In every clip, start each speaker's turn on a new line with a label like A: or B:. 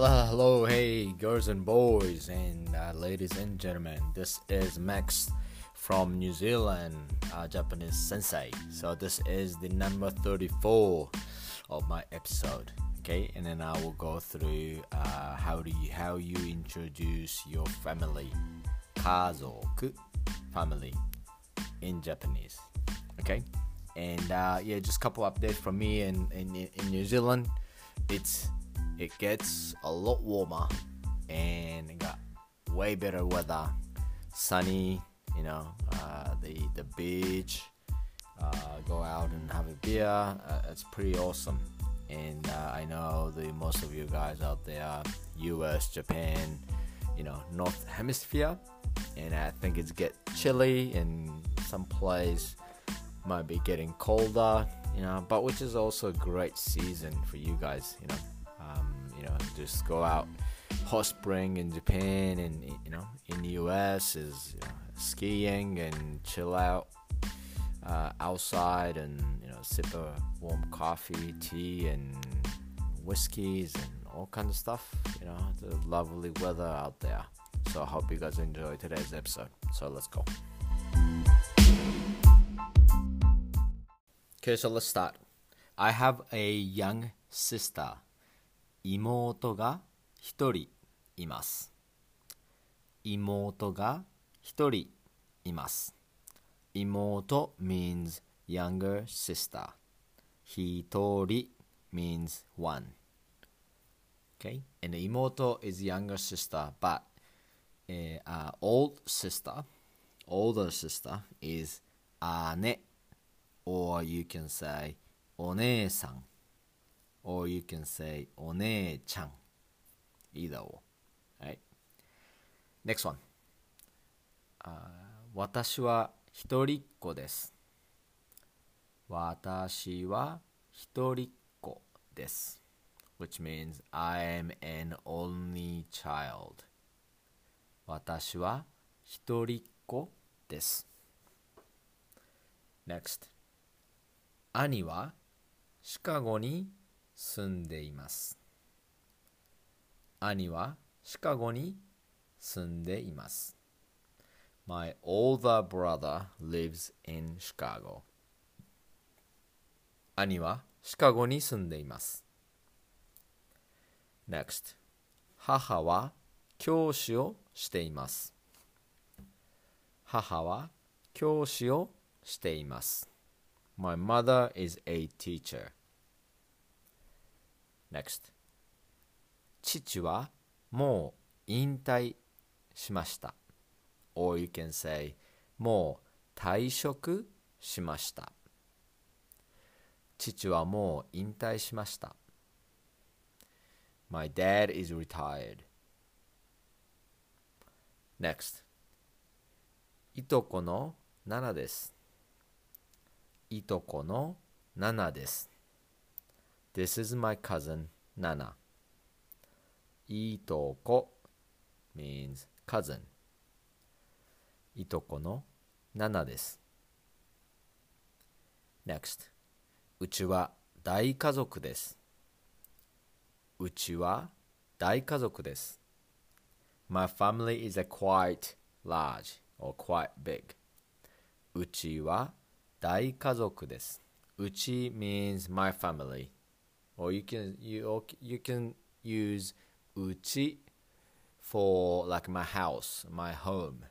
A: Hello, hello, hey, girls and boys, and uh, ladies and gentlemen. This is Max from New Zealand, uh, Japanese sensei. So, this is the number 34 of my episode. Okay, and then I will go through uh, how do you how you introduce your family, kazoku, family, in Japanese. Okay, and uh, yeah, just a couple updates from me in, in in New Zealand. It's it gets a lot warmer and got way better weather. Sunny you know uh, the the beach uh, go out and have a beer uh, it's pretty awesome. And uh, i know the most of you guys out there us japan you know north hemisphere and i think it's get chilly and some place might be getting colder you know but which is also a great season for you guys you know just go out hot spring in Japan and you know in the US is you know, skiing and chill out uh, outside and you know sip a warm coffee, tea and whiskeys and all kinds of stuff. You know the lovely weather out there. So I hope you guys enjoy today's episode. So let's go. Okay, so let's start. I have a young sister. 妹が一人います妹が一人います妹 means younger sister 一人 means one okay and 妹 is younger sister but uh, uh, old sister older sister is 姉 or you can say お姉さん or you can say お姉ちゃん either or right next one、uh, 私は一人っ子です私は一人っ子です which means I am an only child 私は一人っ子です next 兄はシカゴに住んでいます。兄はシカゴに住んでいます。My older brother lives in Chicago. 兄はシカゴに住んでいます。Next 母は教師をしています。母は教師をしています。My mother is a teacher. Next. 父はもう引退しました。Or you can say もう退職しました。父はもう引退しました。My dad is retired. Next. いとこの7です。いとこの7です。This is my cousin Nana. いとこ means cousin. いとこのナナです。Next. うちは大家族です。うちは大家族です。My family is a quite large or quite big. うちは大家族です。うち means my family. Or you can you you can use uchi for like my house, my home.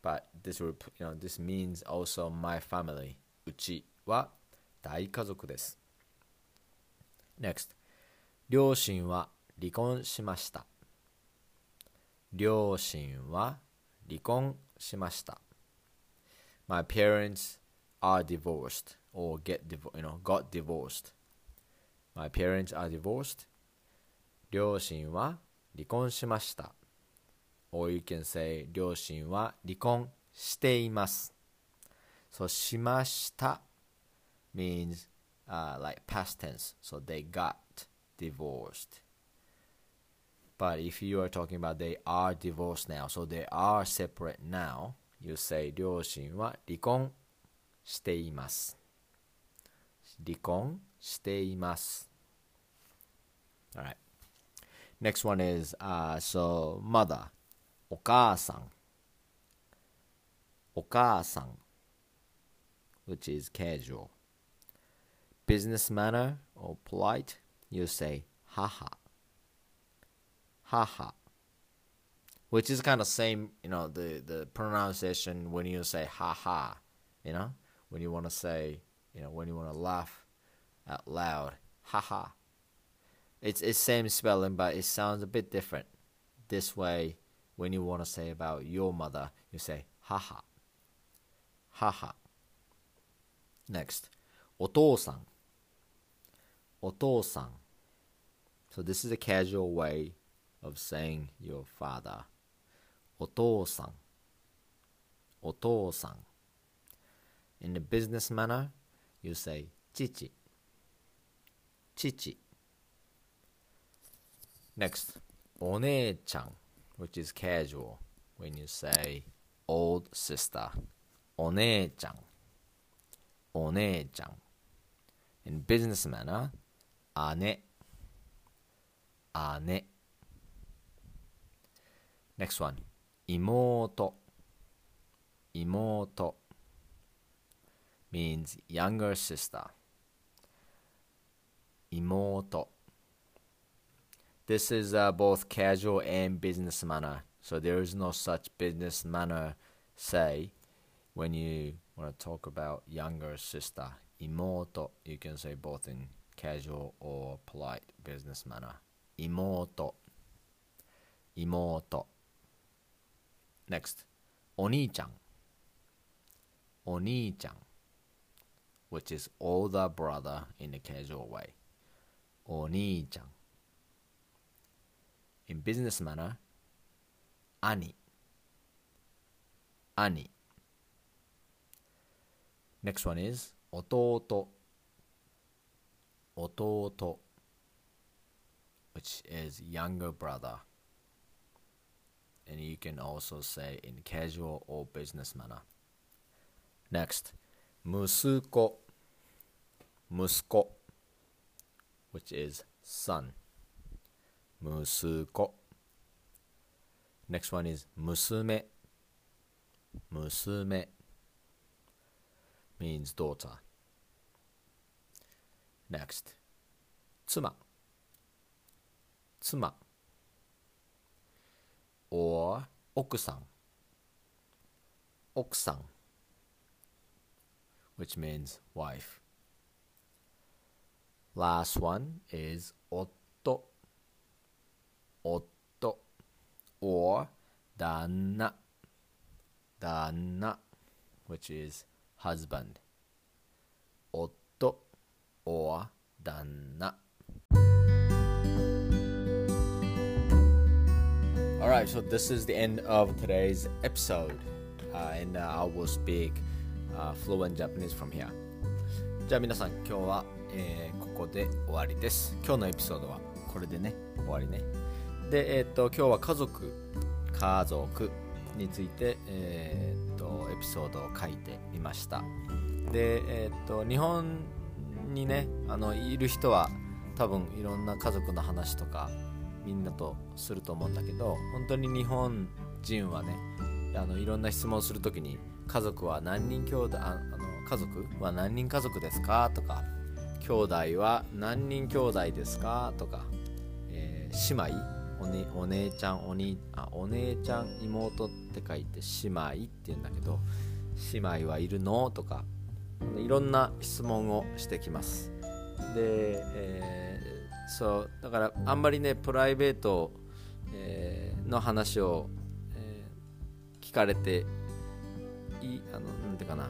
A: But this you know this means also my family. Uchi は大家族です。Next 両親は離婚しました。両親は離婚しました。My parents are divorced or get divorced, you know, got divorced. My parents are divorced. 両親は離婚しました。Or you can say 両親は離婚しています。So しました means、uh, like past tense. So they got divorced. But if you are talking about they are divorced now, so they are separate now, you say 両親は離婚しています。離婚 しています。Alright. Next one is uh, so mother お母さんお母さん which is casual business manner or polite you say haha haha which is kind of same you know the the pronunciation when you say haha you know when you want to say you know when you want to laugh out loud haha it's it's same spelling but it sounds a bit different this way when you want to say about your mother you say haha haha next お父さんお父さん so this is a casual way of saying your father お父さんお父さん in the business manner you say 父 父 next お姉ちゃん which is casual when you say old sister お姉ちゃんお姉ちゃん in business manner 姉姉 next one 妹妹 means younger sister imoto. This is uh, both casual and business manner. So there is no such business manner, say, when you want to talk about younger sister. Imoto, you can say both in casual or polite business manner. Imoto. Imoto. Next, oni-chan. Oni-chan, which is older brother in a casual way. お兄ちゃん。in business manner 兄兄 next one is 弟弟 which is younger brother and you can also say in casual or business manner next 息子息子 which is son. Musuko. Next one is musume. Musume means daughter. Next, tsuma. Tsuma or okusan. Okusan, which means wife. Last one is 夫夫 or 旦那旦那 which is husband 夫 or 旦那 Alright, so this is the end of today's episode, uh, and uh, I will speak uh, fluent Japanese from here. じゃあ皆さん今日は、 えーここで終わりです。今日のエピソードはこれでね、終わりね。で、えーっと今日は家族、家族について、えーっとエピソードを書いてみました。で、えっと日本にねあのいる人は多分いろんな家族の話とかみんなとすると思うんだけど本当に日本人はねあのいろんな質問をするときに家族は何人兄弟あの家族は何人家族ですかとか兄弟は何人兄弟ですか？とか、えー姉妹？お,、ね、お姉ちゃんおにあお姉ちゃん妹って書いて姉妹って言うんだけど姉妹はいるの？とかいろんな質問をしてきます。で、えーそうだからあんまりねプライベート、えーの話を、えー聞かれていいあのなんていうかな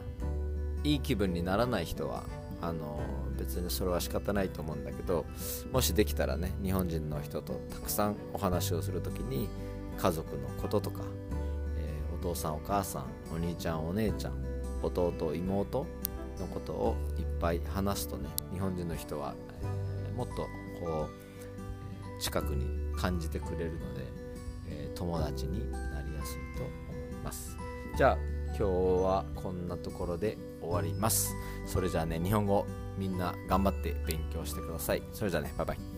A: いい気分にならない人はあの別にそれは仕方ないと思うんだけどもしできたらね日本人の人とたくさんお話をするときに家族のこととか、えーお父さんお母さんお兄ちゃんお姉ちゃん弟妹のことをいっぱい話すとね日本人の人は、えーもっとこう近くに感じてくれるので、えー友達になりやすいと思います。じゃあ今日はこんなところで終わります。それじゃあね日本語みんな頑張って勉強してください。それじゃあねバイバイ。